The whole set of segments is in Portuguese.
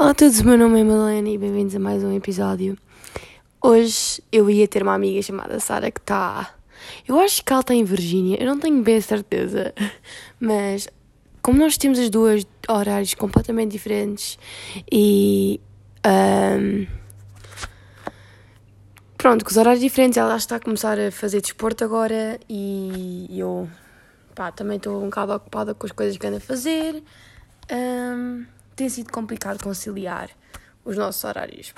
Olá a todos, o meu nome é Madalena e bem-vindos a mais um episódio. Hoje eu ia ter uma amiga chamada Sara que está. Eu acho que ela está em Virgínia, eu não tenho bem a certeza, mas como nós temos as duas horários completamente diferentes e. Um, pronto, com os horários diferentes, ela está a começar a fazer desporto agora e eu pá, também estou um bocado ocupada com as coisas que ando a fazer. Um, tem sido complicado conciliar os nossos horários.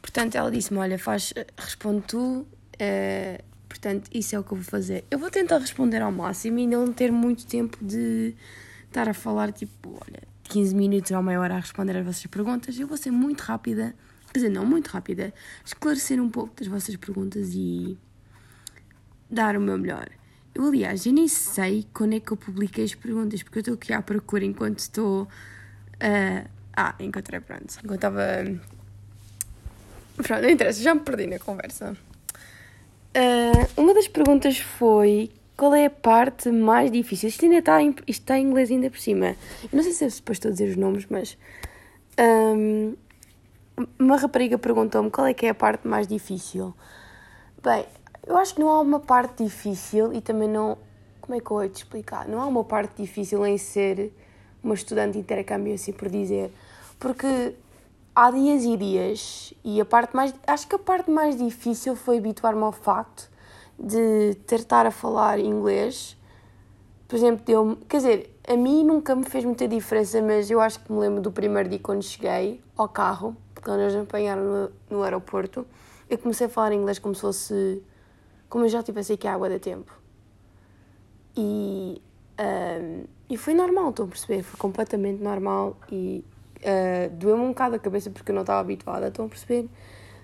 Portanto, ela disse-me: Olha, faz, responde tu. Uh, portanto, isso é o que eu vou fazer. Eu vou tentar responder ao máximo e não ter muito tempo de estar a falar, tipo, olha, 15 minutos ou meia hora a responder às vossas perguntas. Eu vou ser muito rápida, quer dizer, não muito rápida, esclarecer um pouco das vossas perguntas e dar o meu melhor. Eu, aliás, eu nem sei quando é que eu publiquei as perguntas, porque eu estou aqui à procura enquanto estou. Uh... Ah, encontrei, pronto. Enquanto estava. Pronto, não interessa, já me perdi na conversa. Uh, uma das perguntas foi qual é a parte mais difícil? Isto ainda está em, isto está em inglês ainda por cima. Eu não sei se é suposto dizer os nomes, mas. Um, uma rapariga perguntou-me qual é que é a parte mais difícil. Bem, eu acho que não há uma parte difícil e também não. Como é que eu vou te explicar? Não há uma parte difícil em ser uma estudante de intercâmbio, assim por dizer. Porque há dias e dias e a parte mais. Acho que a parte mais difícil foi habituar-me ao facto de ter estar a falar inglês. Por exemplo, deu Quer dizer, a mim nunca me fez muita diferença, mas eu acho que me lembro do primeiro dia quando cheguei ao carro, quando eles me apanharam no, no aeroporto, eu comecei a falar inglês como se fosse como eu já tivesse aqui água de tempo. E, um, e foi normal, estão a perceber? Foi completamente normal e uh, doeu-me um bocado a cabeça porque eu não estava habituada, estão a perceber?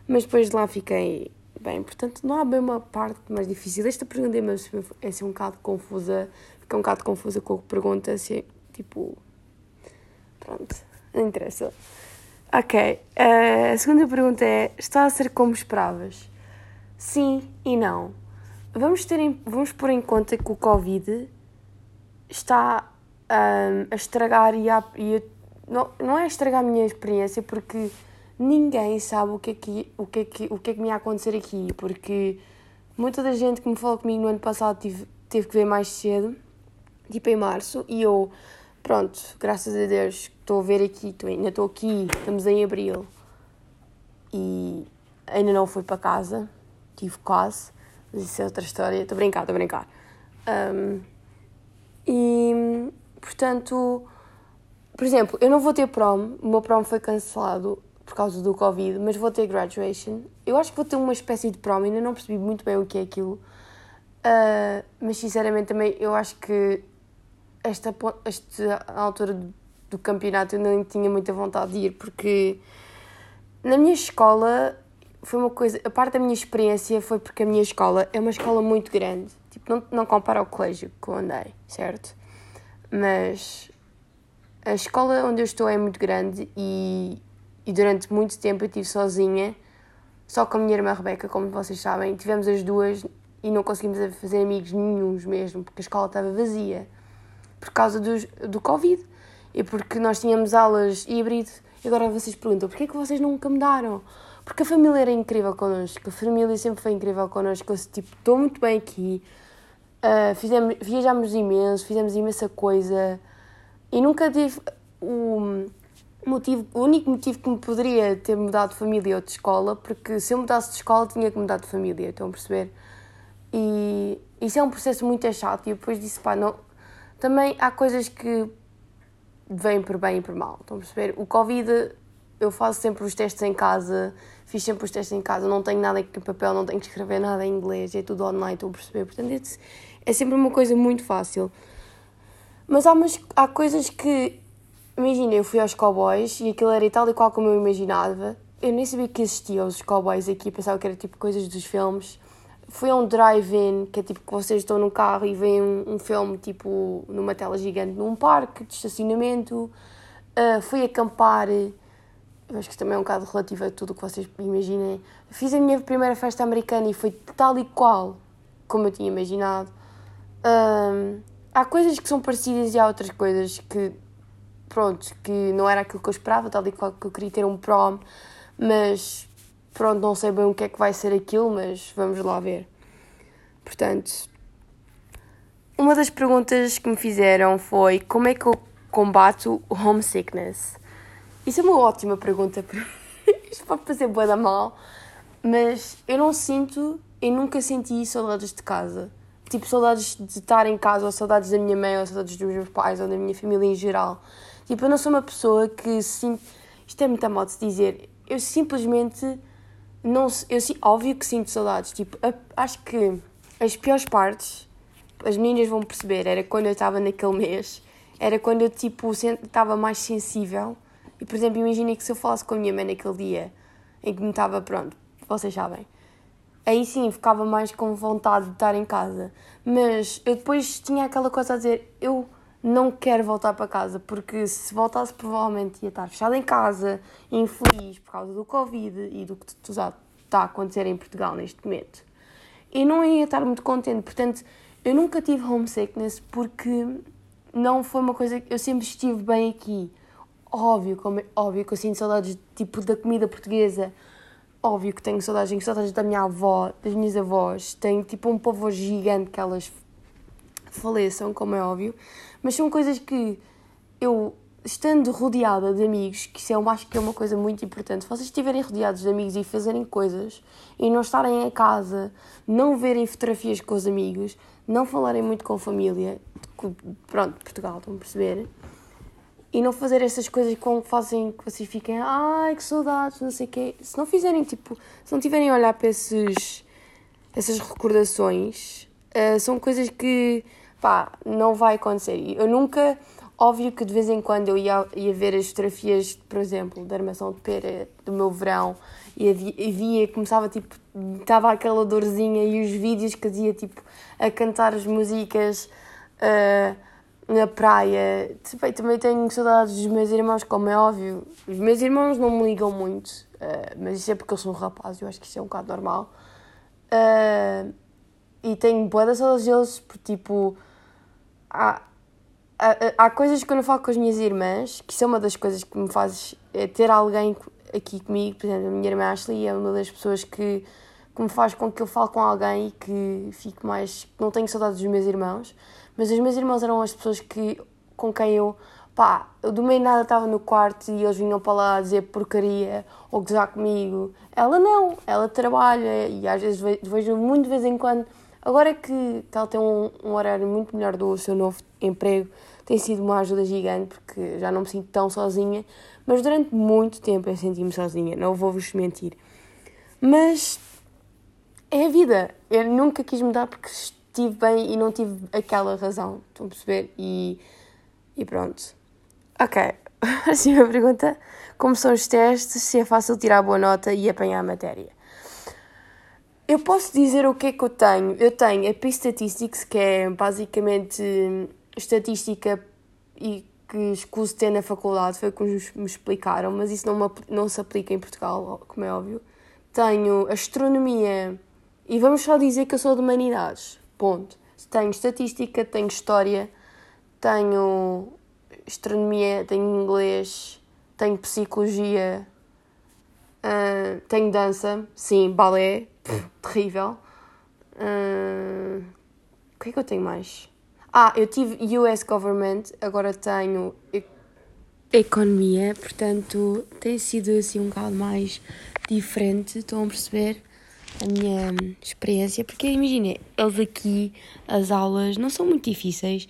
Mas depois de lá fiquei bem. Portanto, não há bem uma parte mais difícil. Esta pergunta é, assim um bocado confusa, fica um bocado confusa com a pergunta, assim, tipo. Pronto, não interessa. Ok, uh, a segunda pergunta é: está a ser como esperavas? Sim e não. Vamos, ter em, vamos pôr em conta que o Covid está um, a estragar e, a, e a, não, não é estragar a minha experiência porque ninguém sabe o que é que, o que, é que, o que, é que me ia acontecer aqui, porque muita da gente que me falou comigo no ano passado tive, teve que ver mais cedo, tipo em março, e eu, pronto, graças a Deus, estou a ver aqui, ainda estou aqui, estamos em abril, e ainda não fui para casa, tive quase, mas isso é outra história, estou a brincar, estou a brincar. Um, e, portanto, por exemplo, eu não vou ter prom, o meu prom foi cancelado por causa do Covid, mas vou ter graduation. Eu acho que vou ter uma espécie de prom, ainda não percebi muito bem o que é aquilo. Uh, mas sinceramente também eu acho que esta, esta altura do, campeonato eu nem tinha muita vontade de ir, porque na minha escola foi uma coisa. A parte da minha experiência foi porque a minha escola é uma escola muito grande. Tipo, não, não compara ao colégio que eu andei, certo? Mas a escola onde eu estou é muito grande e, e durante muito tempo eu estive sozinha, só com a minha irmã Rebeca, como vocês sabem. Tivemos as duas e não conseguimos fazer amigos nenhums mesmo, porque a escola estava vazia por causa dos, do Covid e porque nós tínhamos aulas híbrido. E agora vocês perguntam, porquê é que vocês nunca mudaram? Porque a família era incrível connosco, a família sempre foi incrível connosco. Eu, tipo, estou muito bem aqui, uh, fizemos, viajámos imenso, fizemos imensa coisa e nunca tive o motivo, o único motivo que me poderia ter mudado de família ou de escola, porque se eu mudasse de escola tinha que mudar de família, estão a perceber? E isso é um processo muito chato e depois disse, pá, não. Também há coisas que vêm por bem e por mal, estão a perceber? O Covid eu faço sempre os testes em casa, fiz sempre os testes em casa, não tenho nada em papel, não tenho que escrever nada em inglês, é tudo online, estou a perceber. Portanto, é, sempre uma coisa muito fácil. Mas há, umas, há coisas que. Imagina, eu fui aos cowboys e aquilo era tal e qual como eu imaginava. Eu nem sabia que existiam os cowboys aqui, pensava que era tipo coisas dos filmes. Fui a um drive-in, que é tipo que vocês estão no carro e veem um, um filme tipo numa tela gigante num parque de estacionamento. Uh, fui acampar acho que também é um bocado relativo a tudo o que vocês imaginem. Fiz a minha primeira festa americana e foi tal e qual como eu tinha imaginado. Há coisas que são parecidas e há outras coisas que pronto, que não era aquilo que eu esperava, tal e qual que eu queria ter um prom, mas pronto, não sei bem o que é que vai ser aquilo, mas vamos lá ver. Portanto, uma das perguntas que me fizeram foi como é que eu combato o homesickness? Isso é uma ótima pergunta. Isto pode fazer boa da mal, mas eu não sinto, eu nunca senti saudades de casa. Tipo, saudades de estar em casa, ou saudades da minha mãe, ou saudades dos meus pais, ou da minha família em geral. Tipo, eu não sou uma pessoa que sinto. Isto é muito a modo de dizer. Eu simplesmente. Não, eu, óbvio que sinto saudades. Tipo, acho que as piores partes, as meninas vão perceber, era quando eu estava naquele mês, era quando eu, tipo, estava mais sensível. E, por exemplo, imaginem que se eu falasse com a minha mãe naquele dia, em que me estava, pronto, vocês sabem, aí sim ficava mais com vontade de estar em casa. Mas eu depois tinha aquela coisa a dizer: eu não quero voltar para casa, porque se voltasse, provavelmente ia estar fechada em casa, infeliz por causa do Covid e do que está a acontecer em Portugal neste momento. E não ia estar muito contente. Portanto, eu nunca tive homesickness porque não foi uma coisa que eu sempre estive bem aqui. Óbvio, como, é, óbvio que eu sinto saudades tipo da comida portuguesa óbvio que tenho saudades, saudades da minha avó, das minhas avós, tenho tipo um pavor gigante que elas faleçam, como é óbvio, mas são coisas que eu, estando rodeada de amigos, que isso eu acho que é uma coisa muito importante, se vocês estiverem rodeados de amigos e fazerem coisas e não estarem em casa, não verem fotografias com os amigos, não falarem muito com a família, pronto, Portugal, estão a perceber? E não fazer essas coisas que fazem que vocês fiquem, ai que saudades, não sei o quê. Se não fizerem, tipo, se não tiverem a olhar para esses, essas recordações, uh, são coisas que, pá, não vai acontecer. Eu nunca, óbvio que de vez em quando eu ia, ia ver as fotografias, por exemplo, da armação de pera do meu verão e via, começava tipo, estava aquela dorzinha e os vídeos que dizia tipo, a cantar as músicas. Uh, na praia. Bem, também tenho saudades dos meus irmãos, como é óbvio. Os meus irmãos não me ligam muito, uh, mas isso é porque eu sou um rapaz, eu acho que isso é um bocado normal. Uh, e tenho boas saudades deles, porque tipo. Há, há, há coisas que eu não falo com as minhas irmãs, que isso é uma das coisas que me faz é ter alguém aqui comigo, por exemplo, a minha irmã Ashley é uma das pessoas que, que me faz com que eu fale com alguém e que fique mais. não tenho saudades dos meus irmãos. Mas os meus irmãos eram as pessoas que, com quem eu, pá, eu do meio nada estava no quarto e eles vinham para lá dizer porcaria ou gozar comigo. Ela não, ela trabalha e às vezes vejo muito de vez em quando. Agora que ela tem um, um horário muito melhor do seu novo emprego, tem sido uma ajuda gigante porque já não me sinto tão sozinha. Mas durante muito tempo eu senti-me sozinha, não vou-vos mentir. Mas é a vida. Eu nunca quis mudar porque tive bem e não tive aquela razão. Estão a perceber? E, e pronto. Ok. Assim, a pergunta: como são os testes? Se é fácil tirar boa nota e apanhar a matéria? Eu posso dizer o que é que eu tenho. Eu tenho a P-Statistics, que é basicamente estatística e que escuso ter na faculdade, foi como me explicaram, mas isso não, me, não se aplica em Portugal, como é óbvio. Tenho astronomia e vamos só dizer que eu sou de humanidades. Ponto. Tenho estatística, tenho história, tenho astronomia, tenho inglês, tenho psicologia, uh, tenho dança, sim, balé, terrível. Uh, o que é que eu tenho mais? Ah, eu tive US Government, agora tenho economia, portanto tem sido assim um bocado mais diferente, estão a perceber? A minha experiência, porque imagina, eles aqui, as aulas não são muito difíceis.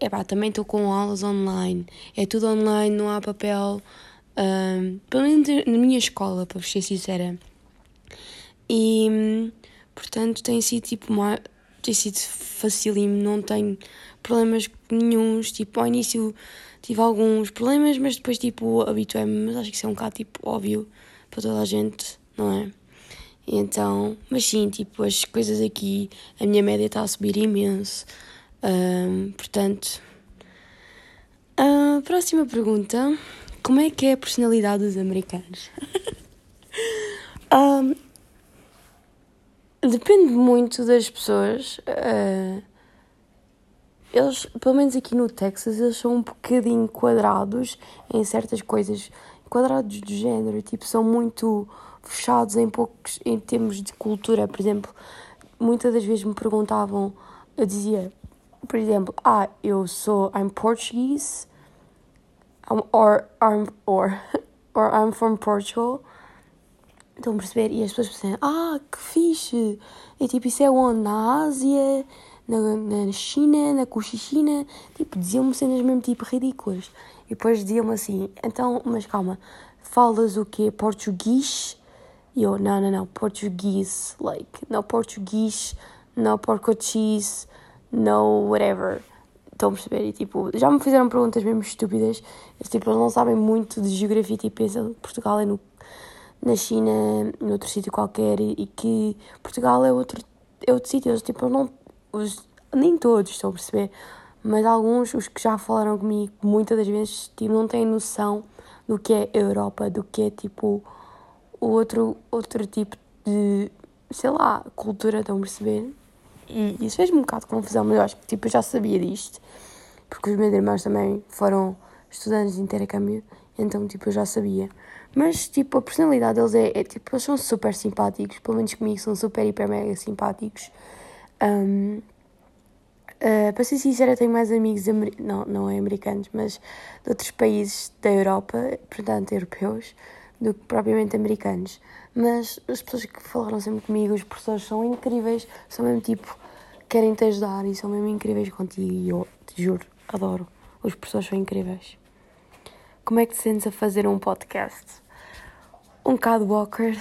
É pá, também estou com aulas online, é tudo online, não há papel, um, pelo menos na minha escola, para ser sincera. E portanto tem sido tipo uma, tem sido facílimo, não tenho problemas nenhums. Tipo, ao início tive alguns problemas, mas depois tipo habituei-me, mas acho que isso é um bocado tipo óbvio para toda a gente, não é? Então, mas sim, tipo, as coisas aqui, a minha média está a subir imenso. Um, portanto, a próxima pergunta: como é que é a personalidade dos americanos? um, depende muito das pessoas. Uh, eles, pelo menos aqui no Texas, eles são um bocadinho quadrados em certas coisas. Quadrados do género, tipo, são muito fechados em poucos, em termos de cultura. Por exemplo, muitas das vezes me perguntavam, eu dizia, por exemplo, ah, eu sou, I'm Portuguese, or, I'm, or, or I'm from Portugal. Estão a perceber? E as pessoas pensam, ah, que fixe! É tipo, isso é onde? Na Ásia, na, na China, na Cochichina. Tipo, diziam-me cenas mesmo tipo ridículas. E depois diziam-me assim, então, mas calma, falas o quê? Português? E eu, não, não, não, português, like, não português, não português, no whatever. Estão a perceber? E tipo, já me fizeram perguntas mesmo estúpidas. Tipo, eles não sabem muito de geografia, tipo, pensam que Portugal é no, na China, em outro sítio qualquer, e, e, que Portugal é outro, é outro sítio. Eles, tipo, não, os, nem todos estão a perceber, mas alguns, os que já falaram comigo, muitas das vezes, tipo, não têm noção do que é Europa, do que é, tipo, outro, outro tipo de, sei lá, cultura, estão a perceber? E isso fez-me um bocado de confusão, mas eu acho que tipo, eu já sabia disto, porque os meus irmãos também foram estudantes de intercâmbio, então tipo, eu já sabia. Mas tipo, a personalidade deles é, é tipo, eles são super simpáticos, pelo menos comigo são super, hiper, mega simpáticos. Um, uh, ah, para ser sincera, tenho mais amigos, não, não é americanos, mas de outros países da Europa, portanto, europeus, do que propriamente americanos. Mas as pessoas que falaram sempre comigo, os professores são incríveis, são mesmo tipo, querem te ajudar e são mesmo incríveis contigo. E eu te juro, adoro. Os professores são incríveis. Como é que te sentes a fazer um podcast? Um bocado awkward.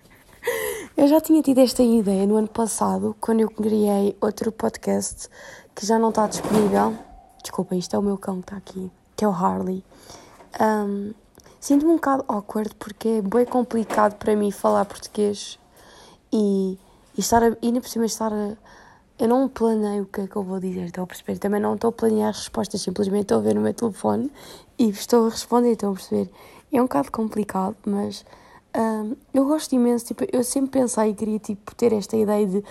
eu já tinha tido esta ideia no ano passado, quando eu criei outro podcast que já não está disponível. Desculpa, isto é o meu cão que está aqui, que é o Harley. Um, Sinto-me um bocado awkward porque é bem complicado para mim falar português e, e estar a, ainda por cima estar a, eu não planeio o que é que eu vou dizer, estou a perceber? Também não estou a planear as respostas, simplesmente estou a ver no meu telefone e estou a responder, estou a perceber? É um bocado complicado, mas um, eu gosto imenso, tipo, eu sempre pensei e queria tipo, ter esta ideia de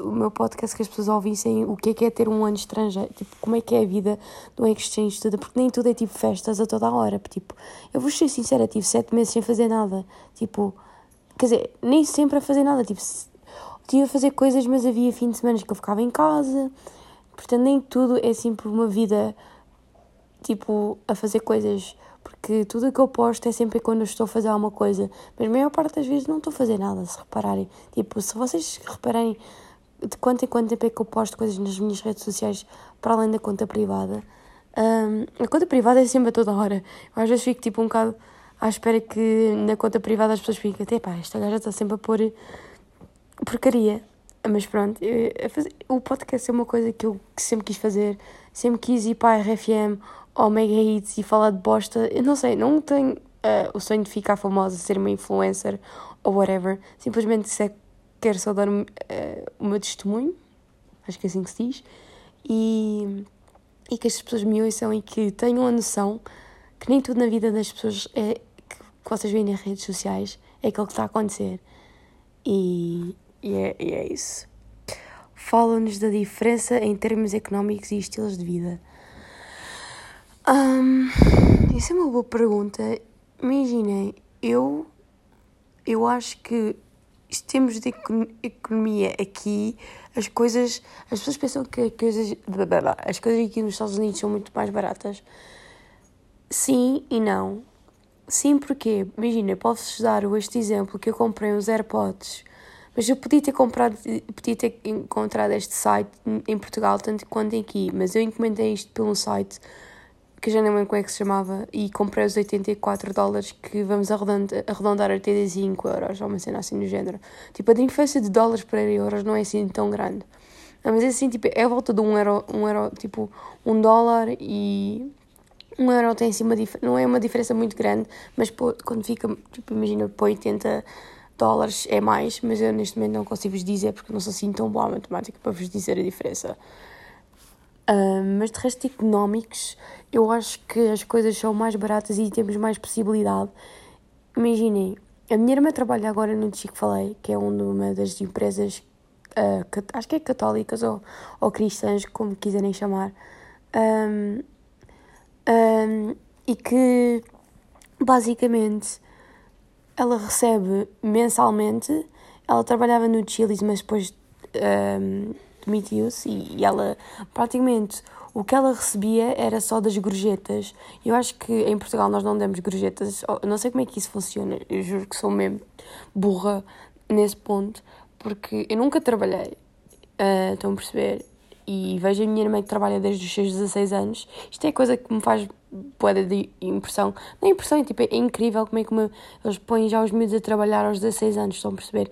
o meu podcast que as pessoas ouvissem o que é que é ter um ano estrangeiro, tipo, como é que é a vida do exchange student, porque nem tudo é tipo festas a toda a hora, tipo, eu vou ser sincera, tive sete meses sem fazer nada, tipo, quer dizer, nem sempre a fazer nada, tipo, tive a fazer coisas, mas havia fim de semana que eu ficava em casa, portanto, nem tudo é sempre uma vida, tipo, a fazer coisas porque tudo o que eu posto é sempre quando eu estou a fazer alguma coisa, mas a maior parte das vezes não estou a fazer nada, se repararem. Tipo, se vocês repararem de quanto em quanto tempo é que eu posto coisas nas minhas redes sociais para além da conta privada, um, a conta privada é sempre a toda hora. Eu às vezes fico tipo um bocado à espera que na conta privada as pessoas fiquem, até pá, esta gaja está sempre a pôr porcaria. Mas pronto, eu, o podcast é uma coisa que eu sempre quis fazer, sempre quis ir para a RFM ou mega hits e falar de bosta. Eu não sei, não tenho uh, o sonho de ficar famosa, ser uma influencer ou whatever. Simplesmente se é, quero só dar uh, o meu testemunho, acho que é assim que se diz, e, e que as pessoas me ouçam e que tenham a noção que nem tudo na vida das pessoas é que, que vocês veem nas redes sociais é aquilo que está a acontecer. E, e, é, e é isso. Fala-nos da diferença em termos económicos e estilos de vida. Um, isso é uma boa pergunta. Imaginem, eu, eu acho que em termos de economia aqui, as coisas. As pessoas pensam que as coisas, as coisas aqui nos Estados Unidos são muito mais baratas. Sim e não. Sim, porque, imagina, posso dar este exemplo que eu comprei uns AirPods, mas eu podia ter comprado, podia ter encontrado este site em Portugal tanto quanto aqui, mas eu encomendei isto pelo site que já nem lembro como é que se chamava, e comprei os 84 dólares que vamos arredondar, arredondar a 85 euros, ou uma cena assim no género. Tipo, a diferença de dólares para euros não é assim tão grande. Não, mas é assim, tipo, é a volta de um euro, um euro, tipo, um dólar e um euro tem assim uma não é uma diferença muito grande, mas pô, quando fica, tipo, imagina, por 80 dólares é mais, mas eu neste momento não consigo vos dizer porque não sou assim tão boa a matemática para vos dizer a diferença. Uh, mas de resto, económicos, eu acho que as coisas são mais baratas e temos mais possibilidade. Imaginem, a minha irmã trabalha agora no Chico Falei, que é uma das empresas uh, acho que é católicas ou, ou cristãs, como quiserem chamar, um, um, e que basicamente ela recebe mensalmente. Ela trabalhava no Chili's, mas depois demitiu-se e, e ela praticamente o que ela recebia era só das gorjetas. Eu acho que em Portugal nós não damos gorjetas. Não sei como é que isso funciona. Eu juro que sou mesmo burra nesse ponto, porque eu nunca trabalhei. Uh, estão a perceber? E vejo a minha irmã que trabalha desde os seus 16 anos. Isto é coisa que me faz poeda de impressão. Não é impressão, é, tipo, é incrível como é que me, eles põem já os miúdos a trabalhar aos 16 anos, estão a perceber?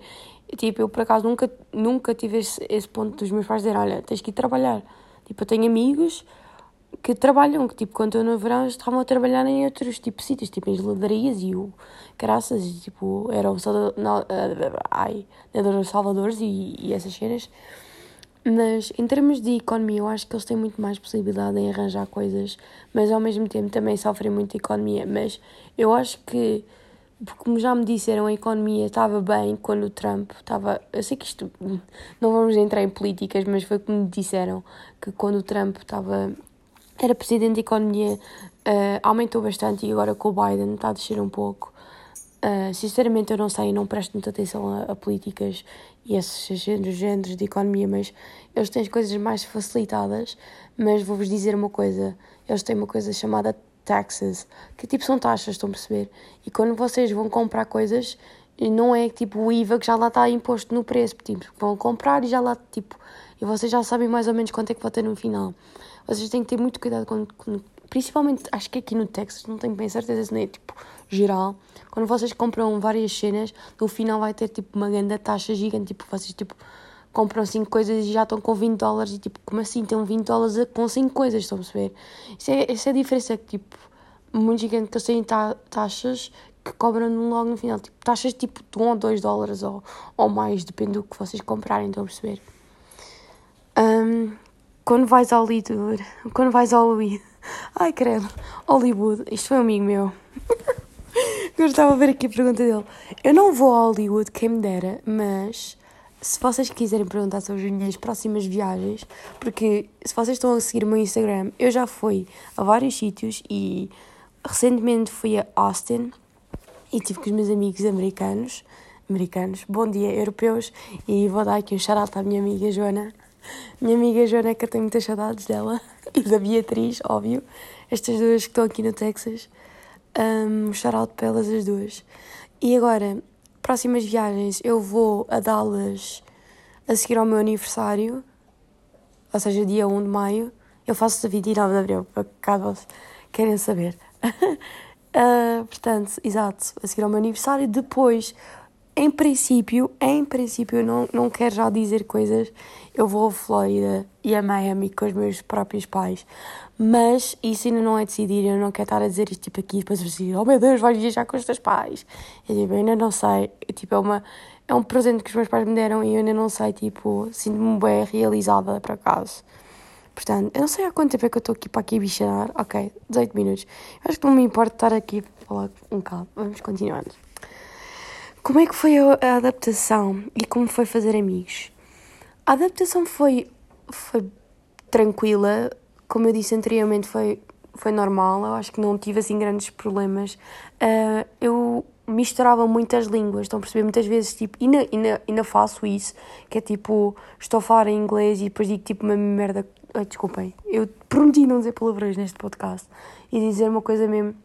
Tipo, eu por acaso nunca, nunca tive esse, esse ponto dos meus pais dizer: olha, tens que ir trabalhar. Tipo, eu tenho amigos que trabalham, que tipo, quando eu no verão estavam a trabalhar em outros tipo sítios, tipo em geladarias e o caraças, e, tipo, era o Salvador, ai, os Salvadores e, e essas cenas. Mas em termos de economia, eu acho que eles têm muito mais possibilidade em arranjar coisas, mas ao mesmo tempo também sofrem muito economia. Mas eu acho que porque como já me disseram, a economia estava bem quando o Trump estava. Eu sei que isto. Não vamos entrar em políticas, mas foi como me disseram que quando o Trump estava. Era presidente da economia, uh, aumentou bastante e agora com o Biden está a descer um pouco. Uh, sinceramente, eu não sei, não presto muita atenção a, a políticas e esses géneros, géneros de economia, mas eles têm as coisas mais facilitadas. Mas vou-vos dizer uma coisa: eles têm uma coisa chamada taxes, que tipo são taxas, estão a perceber? E quando vocês vão comprar coisas, não é tipo o IVA que já lá está imposto no preço, tipo, vão comprar e já lá, tipo, e vocês já sabem mais ou menos quanto é que vai ter no final. Vocês têm que ter muito cuidado quando, quando principalmente, acho que aqui no Texas, não tenho bem certeza se não é tipo geral, quando vocês compram várias cenas, no final vai ter tipo uma grande taxa gigante, tipo, vocês tipo compram 5 coisas e já estão com 20 dólares e tipo, como assim? Tem 20 dólares com 5 coisas, estão a perceber? Isso é, essa é a diferença que tipo, que eles têm ta taxas que cobram logo no final, tipo, taxas tipo de 1 ou 2 dólares ou, ou mais, depende do que vocês comprarem, estão a perceber? Um, quando vais ao Hollywood, quando vais ao ai credo, Hollywood, isto foi um amigo meu. Eu estava a ver aqui a pergunta dele. Eu não vou a Hollywood, quem me dera, mas se vocês quiserem perguntar sobre as minhas próximas viagens, porque se vocês estão a seguir o meu Instagram, eu já fui a vários sítios e recentemente fui a Austin e tive com os meus amigos americanos, americanos, bom dia, europeus, e vou dar aqui um shout à minha amiga Joana. Minha amiga Joana, que eu tenho muitas saudades dela, e da Beatriz, óbvio, estas duas que estão aqui no Texas. Um, shout para elas as duas. E agora, próximas viagens eu vou a Dallas a seguir ao meu aniversário, ou seja, dia 1 de maio. Eu faço a 29 de abril, para caso querem saber. uh, portanto, exato, a seguir ao meu aniversário. Depois, em princípio, em princípio, não, não quero já dizer coisas. Eu vou a Flórida e a Miami com os meus próprios pais. Mas isso ainda não é decidido, eu não quero estar a dizer isto tipo aqui, depois assim, oh meu Deus, vais viajar com os teus pais. Eu tipo, ainda não sei, eu, tipo, é, uma, é um presente que os meus pais me deram e eu ainda não sei, tipo, sinto-me bem realizada, por acaso. Portanto, eu não sei há quanto tempo é que eu estou aqui para aqui bichar, ok, 18 minutos. Eu acho que não me importa estar aqui falar um bocado, vamos continuando. Como é que foi a, adaptação e como foi fazer amigos? A adaptação foi, foi tranquila, como eu disse anteriormente, foi, foi normal, eu acho que não tive assim grandes problemas. Uh, eu misturava muitas línguas, estão a perceber? Muitas vezes, tipo, ainda, ainda, faço isso, que é tipo, estou a falar em inglês e depois digo tipo uma merda. Ai, desculpem, eu prometi não dizer palavrões neste podcast e dizer uma coisa mesmo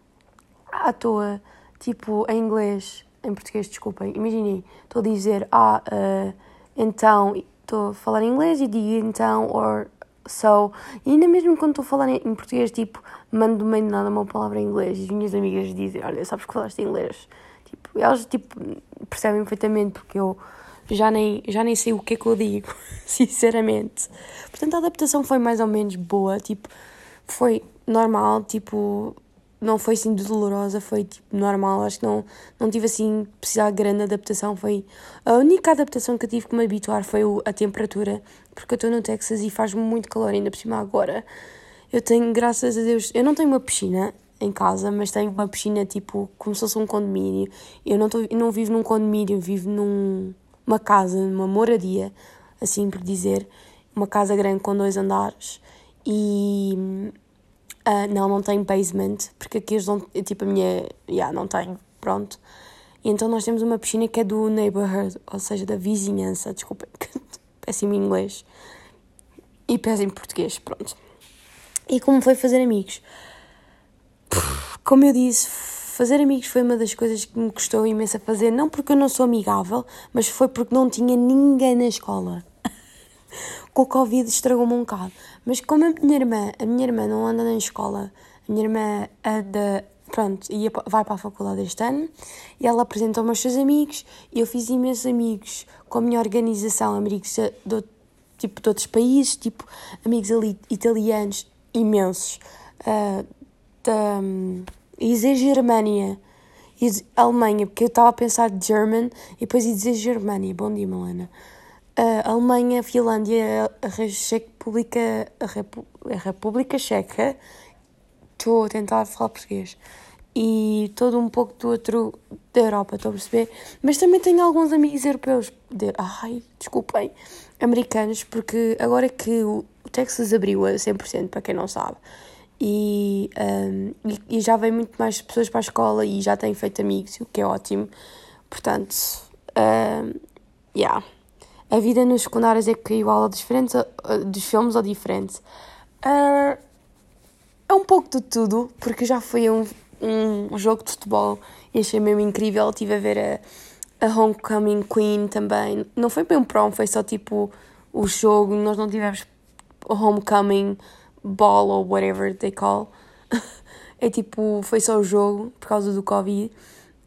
à toa, tipo, em inglês, em português, desculpem. Imaginem, estou a dizer, ah, uh, então, estou a falar em inglês e digo então, or So, e ainda mesmo quando estou a falar em, português, tipo, mando do meio de nada uma palavra em inglês e as minhas amigas dizem, olha, sabes que falaste inglês? Tipo, elas, tipo, percebem perfeitamente porque eu já nem, já nem sei o que é que eu digo, sinceramente. Portanto, a adaptação foi mais ou menos boa, tipo, foi normal, tipo, não foi assim dolorosa, foi tipo normal, acho que não, não tive assim precisar de grande adaptação, foi a única adaptação que eu tive que me habituar foi a temperatura, porque eu estou no Texas e faz muito calor ainda por cima agora. Eu tenho, graças a Deus, eu não tenho uma piscina em casa, mas tenho uma piscina tipo como se fosse um condomínio. Eu não, tô, eu não vivo num condomínio, vivo numa casa, numa moradia assim por dizer. Uma casa grande com dois andares e. Uh, não, não tem basement, porque aqui eles não. Tipo, a minha. Yeah, não tem, pronto. E então nós temos uma piscina que é do neighborhood, ou seja, da vizinhança, desculpa, péssimo inglês e péssimo português, pronto. E como foi fazer amigos? Como eu disse, fazer amigos foi uma das coisas que me custou imenso a fazer, não porque eu não sou amigável, mas foi porque não tinha ninguém na escola. Com o Covid estragou-me um bocado. Mas como a minha irmã, a minha irmã não anda na escola, a minha irmã anda pronto, ia, vai para a faculdade este ano e ela apresentou-me aos seus amigos e eu fiz imensos amigos com a minha organização, amigos de, tipo, de outros países, tipo amigos ali italianos imensos, uh, da dizer Germânia, e Alemanha, porque eu estava a pensar German e depois ia dizer Germânia. Bom dia, Malena. Alemanha, Finlândia, a República, a, Repu a República Checa. Estou a tentar falar português. E todo um pouco do outro da Europa, estou a perceber? Mas também tenho alguns amigos europeus. De, ai, desculpem. Americanos, porque agora que o Texas abriu a 100%, para quem não sabe, e, um, e, e, já vem muito mais pessoas para a escola e já têm feito amigos, o que é ótimo. Portanto, um, yeah. A vida nos secundários é que igual a diferentes, dos filmes ou diferente. Uh, é um pouco de tudo, porque já fui a um, um jogo de futebol e achei mesmo incrível. Estive a ver a, a Homecoming Queen também. Não foi bem um prom, foi só tipo o jogo. Nós não tivemos Homecoming ball ou whatever they call. é tipo, foi só o jogo por causa do Covid.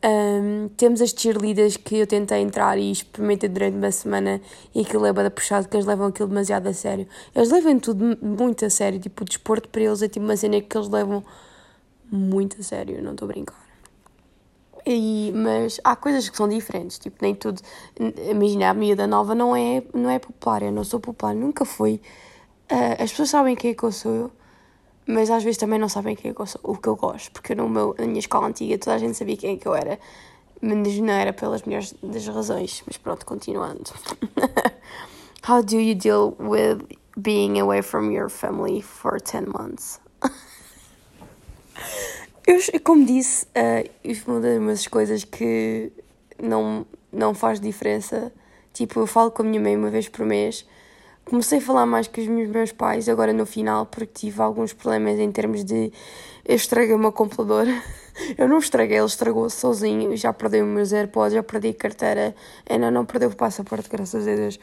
Um, temos as cheerleaders que eu tentei entrar e experimentei durante uma semana e aquilo é bada puxado, que eles levam aquilo demasiado a sério. Eles levam tudo muito a sério, tipo, o desporto para eles é tipo uma cena que eles levam muito a sério, não estou a brincar. E, mas há coisas que são diferentes, tipo, nem tudo. Imagina, a miúda nova não é, não é popular, eu não sou popular, nunca fui. Uh, as pessoas sabem quem é que eu sou eu, mas às vezes também não sabem é que o que eu gosto, porque no meu, na minha escola antiga toda a gente sabia quem é que eu era, mas não era pelas melhores das razões. Mas pronto, continuando. How do you deal with being away from your family for 10 months? eu, como disse, uh, uma das coisas que não, não faz diferença. Tipo, eu falo com a minha mãe uma vez por mês comecei a falar mais com os meus pais agora no final porque tive alguns problemas em termos de eu estraguei o meu computador. Eu não estraguei, ele estragou-se sozinho já perdi os meus AirPods, já perdi a carteira. Ainda não perdeu o passaporte, graças a Deus.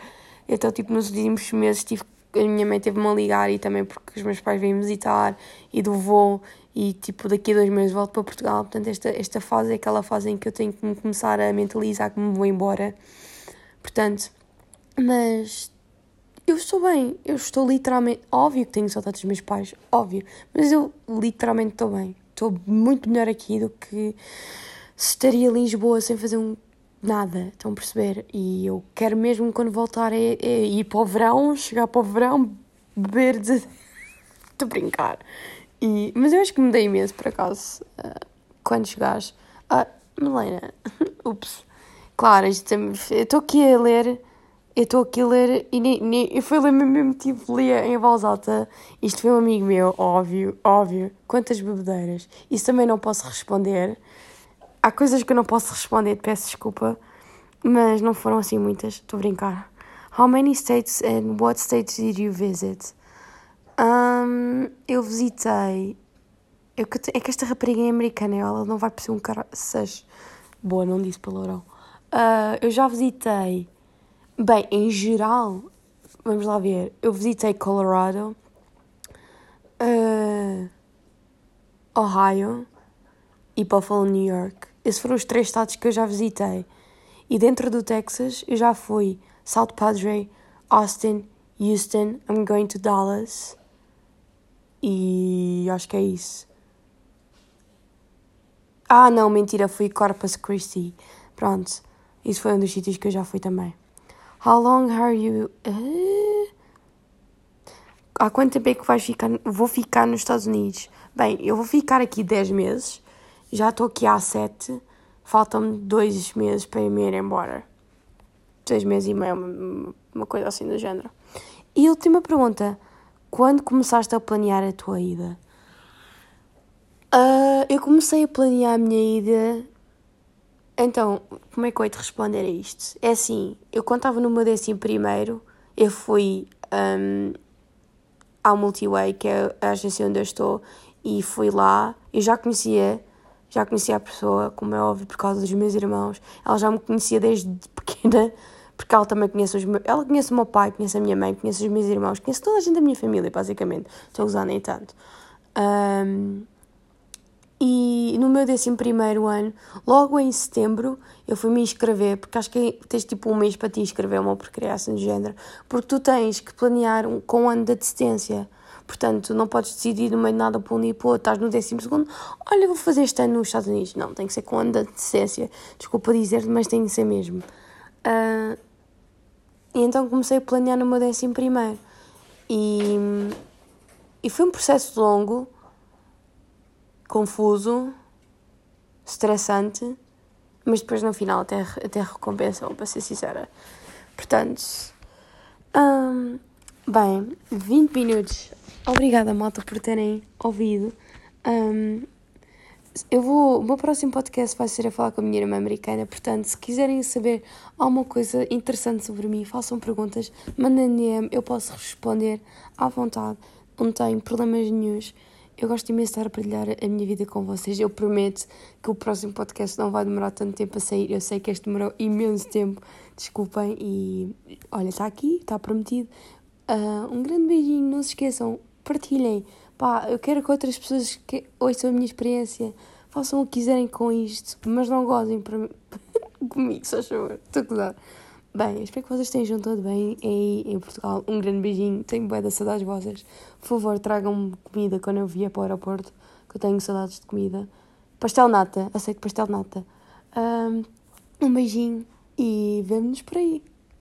Então tipo nos últimos meses tive, a minha mãe teve-me a ligar e também porque os meus pais vêm visitar e do voo e tipo daqui a dois meses volto para Portugal. Portanto esta, esta fase é aquela fase em que eu tenho que me começar a mentalizar que me vou embora. Portanto mas eu estou bem, eu estou literalmente. Óbvio que tenho saudades dos meus pais, óbvio, mas eu literalmente estou bem. Estou muito melhor aqui do que se estaria em Lisboa sem fazer um nada, estão a perceber? E eu quero mesmo quando voltar é, é ir para o verão, chegar para o verão, beber de. Estou brincar. E, mas eu acho que me dei imenso por acaso uh, quando chegares. Ah, Melena, ups. Claro, estou aqui a ler eu estou aqui a ler e nem, nem, eu fui ler mesmo tipo lia em voz alta. Isto foi um amigo meu, óbvio, óbvio. Quantas bebedeiras? Isso também não posso responder. Há coisas que eu não posso responder, peço desculpa, mas não foram assim muitas, estou a brincar. How many states and what states did you visit? Um, eu visitei. Eu, é que esta rapariga é americana, ela não vai perceber um cara. Boa, não disse palavrão. Uh, eu já visitei Bem, em geral, vamos lá ver. Eu visitei Colorado, uh, Ohio e Buffalo, New York. Esses foram os três estados que eu já visitei. E dentro do Texas, eu já fui South Padre, Austin, Houston, I'm going to Dallas. E acho que é isso. Ah, não, mentira, fui Corpus Christi. Pronto, isso foi um dos sítios que eu já fui também. How long are you. Uh... Há quanto tempo é que vais ficar? Vou ficar nos Estados Unidos. Bem, eu vou ficar aqui 10 meses. Já estou aqui há 7. Faltam-me 2 meses para me ir embora. dois meses e meio, uma, uma coisa assim do género. E última pergunta: quando começaste a planear a tua ida? Uh, eu comecei a planear a minha ida. Então, como é que eu hei de responder a isto? É assim, eu quando estava no meu décimo primeiro, eu fui um, ao Multiway, que é a agência onde eu estou, e fui lá. Eu já conhecia, já conhecia a pessoa, como é óbvio, por causa dos meus irmãos. Ela já me conhecia desde pequena, porque ela também conhece os meus. Ela conhece o meu pai, conhece a minha mãe, conhece os meus irmãos, conhece toda a gente da minha família, basicamente. Estou usar nem tanto. Um, e no meu décimo primeiro ano, logo em setembro, eu fui me inscrever, porque acho que tens tipo um mês para te inscrever uma criação de género, porque tu tens que planear um, com um ano de assistência. Portanto, não podes decidir no meio de nada para um e para outro, estás no décimo segundo, olha, vou fazer este ano nos Estados Unidos. Não, tem que ser com um ano de assistência. Desculpa dizer mas tem que ser mesmo. Uh, e então comecei a planear no meu décimo primeiro. E, e foi um processo longo, confuso, estressante, mas depois no final até, até recompensou, para ser sincera. Portanto, um, bem, 20 minutos. Obrigada, malta, por terem ouvido. Um, eu vou. O meu próximo podcast vai ser a falar com a minha irmã americana. Portanto, se quiserem saber alguma coisa interessante sobre mim, façam perguntas, mandem DM, eu posso responder à vontade, não tenho problemas nenhums. Eu gosto imenso de estar a partilhar a minha vida com vocês. Eu prometo que o próximo podcast não vai demorar tanto tempo a sair. Eu sei que este demorou imenso tempo. Desculpem. E olha, está aqui, está prometido. Uh, um grande beijinho. Não se esqueçam, partilhem. Pá, eu quero que outras pessoas que ouçam a minha experiência façam o que quiserem com isto, mas não gozem para comigo, só favor. Estou a gozar. Bem, espero que vocês estejam todo bem aí em Portugal. Um grande beijinho. Tenho boa de saudades vossas. Por favor, tragam-me comida quando eu vier para o aeroporto, que eu tenho saudades de comida. Pastel nata. Aceito pastel nata. Um, um beijinho e vemo-nos por aí.